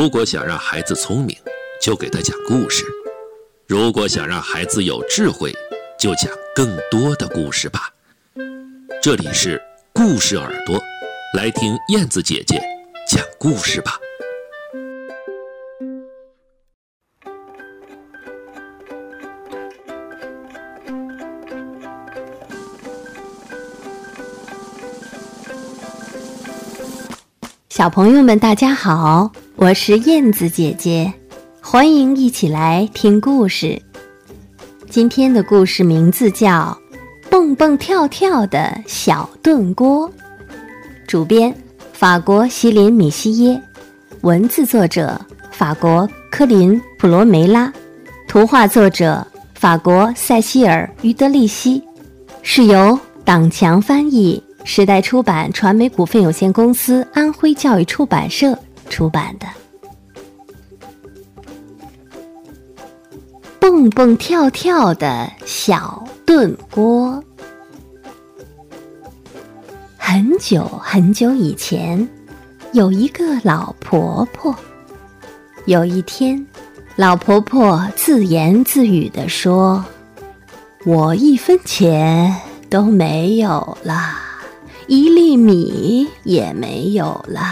如果想让孩子聪明，就给他讲故事；如果想让孩子有智慧，就讲更多的故事吧。这里是故事耳朵，来听燕子姐姐讲故事吧。小朋友们，大家好，我是燕子姐姐，欢迎一起来听故事。今天的故事名字叫《蹦蹦跳跳的小炖锅》，主编法国席琳米西耶，文字作者法国科林普罗梅拉，图画作者法国塞西尔于德利希，是由党强翻译。时代出版传媒股份有限公司、安徽教育出版社出版的《蹦蹦跳跳的小炖锅》。很久很久以前，有一个老婆婆。有一天，老婆婆自言自语地说：“我一分钱都没有了。”一粒米也没有了，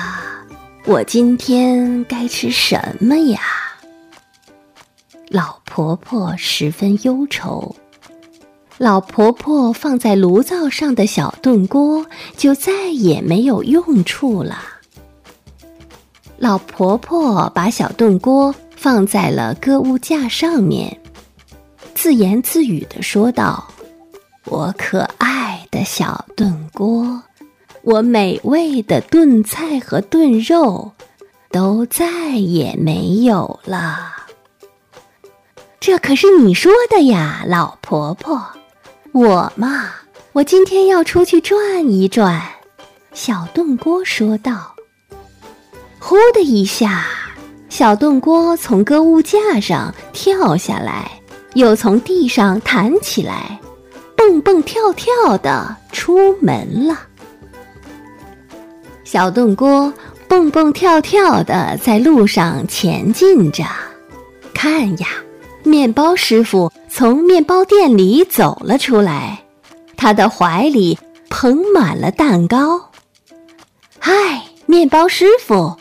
我今天该吃什么呀？老婆婆十分忧愁。老婆婆放在炉灶上的小炖锅就再也没有用处了。老婆婆把小炖锅放在了搁物架上面，自言自语的说道：“我可爱的小炖锅。”我美味的炖菜和炖肉都再也没有了。这可是你说的呀，老婆婆。我嘛，我今天要出去转一转。小炖锅说道。呼的一下，小炖锅从搁物架上跳下来，又从地上弹起来，蹦蹦跳跳的出门了。小炖锅蹦蹦跳跳的在路上前进着，看呀，面包师傅从面包店里走了出来，他的怀里捧满了蛋糕。嗨，面包师傅，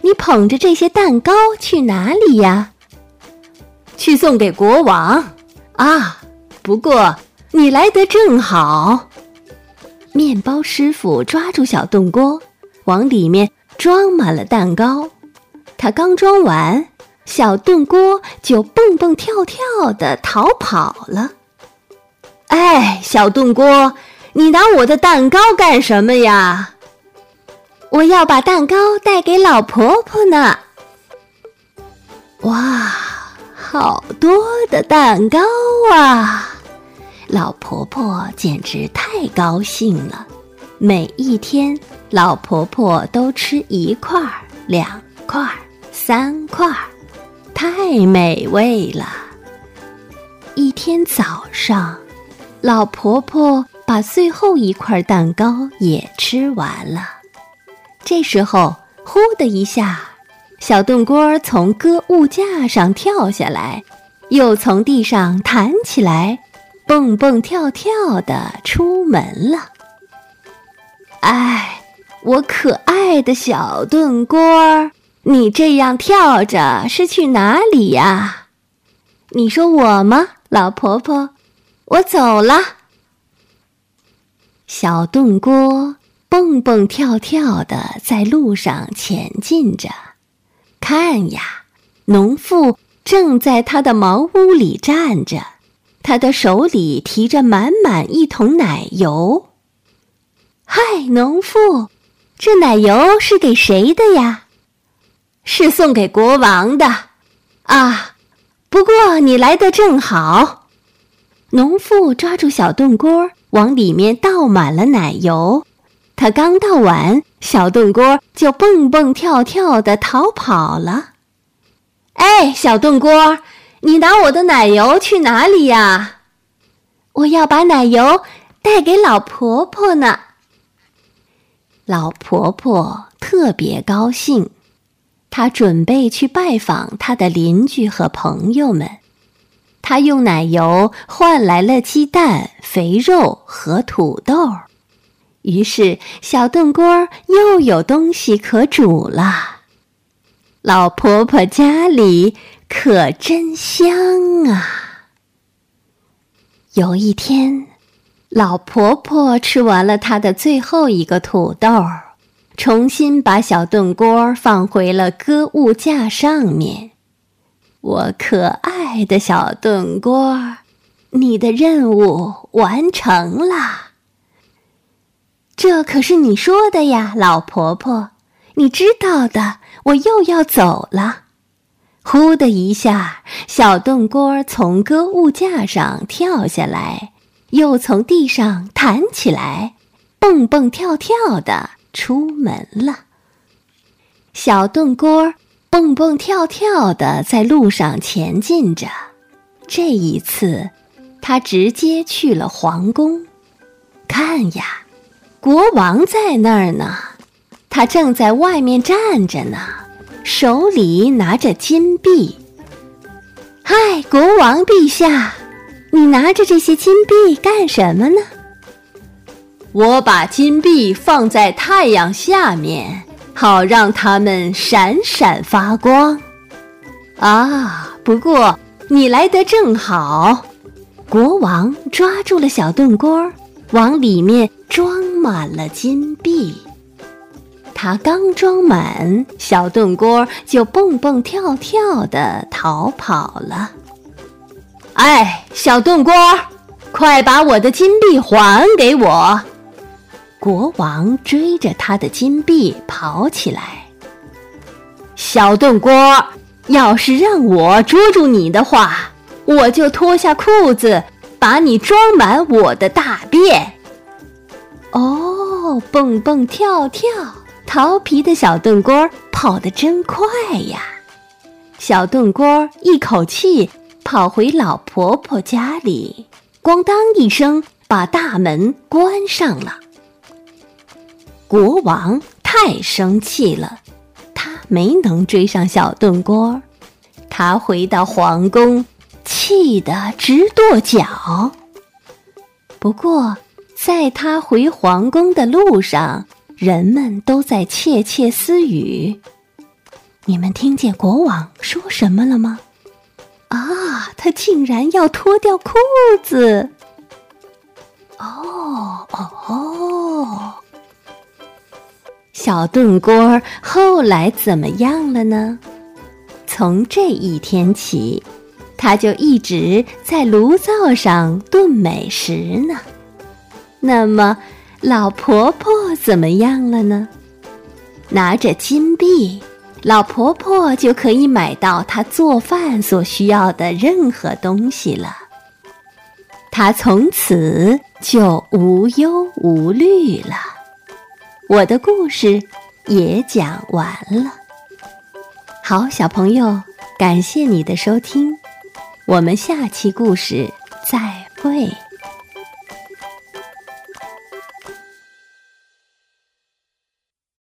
你捧着这些蛋糕去哪里呀？去送给国王啊！不过你来得正好。面包师傅抓住小炖锅。往里面装满了蛋糕，他刚装完，小炖锅就蹦蹦跳跳的逃跑了。哎，小炖锅，你拿我的蛋糕干什么呀？我要把蛋糕带给老婆婆呢。哇，好多的蛋糕啊！老婆婆简直太高兴了。每一天，老婆婆都吃一块儿、两块儿、三块儿，太美味了。一天早上，老婆婆把最后一块蛋糕也吃完了。这时候，呼的一下，小炖锅从搁物架上跳下来，又从地上弹起来，蹦蹦跳跳的出门了。哎，我可爱的小炖锅儿，你这样跳着是去哪里呀？你说我吗，老婆婆？我走了。小炖锅蹦蹦跳跳的在路上前进着，看呀，农妇正在他的茅屋里站着，他的手里提着满满一桶奶油。嗨，农妇，这奶油是给谁的呀？是送给国王的。啊，不过你来的正好。农妇抓住小炖锅，往里面倒满了奶油。他刚倒完，小炖锅就蹦蹦跳跳的逃跑了。哎，小炖锅，你拿我的奶油去哪里呀？我要把奶油带给老婆婆呢。老婆婆特别高兴，她准备去拜访她的邻居和朋友们。她用奶油换来了鸡蛋、肥肉和土豆，于是小炖锅又有东西可煮了。老婆婆家里可真香啊！有一天，老婆婆吃完了她的最后一个土豆，重新把小炖锅放回了搁物架上面。我可爱的小炖锅，你的任务完成了。这可是你说的呀，老婆婆，你知道的。我又要走了，呼的一下，小炖锅从搁物架上跳下来，又从地上弹起来，蹦蹦跳跳的出门了。小炖锅蹦蹦跳跳的在路上前进着，这一次，他直接去了皇宫。看呀，国王在那儿呢。他正在外面站着呢，手里拿着金币。嗨，国王陛下，你拿着这些金币干什么呢？我把金币放在太阳下面，好让它们闪闪发光。啊，不过你来得正好。国王抓住了小炖锅，往里面装满了金币。他刚装满，小炖锅就蹦蹦跳跳的逃跑了。哎，小炖锅，快把我的金币还给我！国王追着他的金币跑起来。小炖锅，要是让我捉住你的话，我就脱下裤子把你装满我的大便。哦，蹦蹦跳跳。调皮的小炖锅跑得真快呀！小炖锅一口气跑回老婆婆家里，咣当一声把大门关上了。国王太生气了，他没能追上小炖锅，他回到皇宫，气得直跺脚。不过，在他回皇宫的路上，人们都在窃窃私语。你们听见国王说什么了吗？啊，他竟然要脱掉裤子！哦哦！小炖锅后来怎么样了呢？从这一天起，他就一直在炉灶上炖美食呢。那么。老婆婆怎么样了呢？拿着金币，老婆婆就可以买到她做饭所需要的任何东西了。她从此就无忧无虑了。我的故事也讲完了。好，小朋友，感谢你的收听，我们下期故事再会。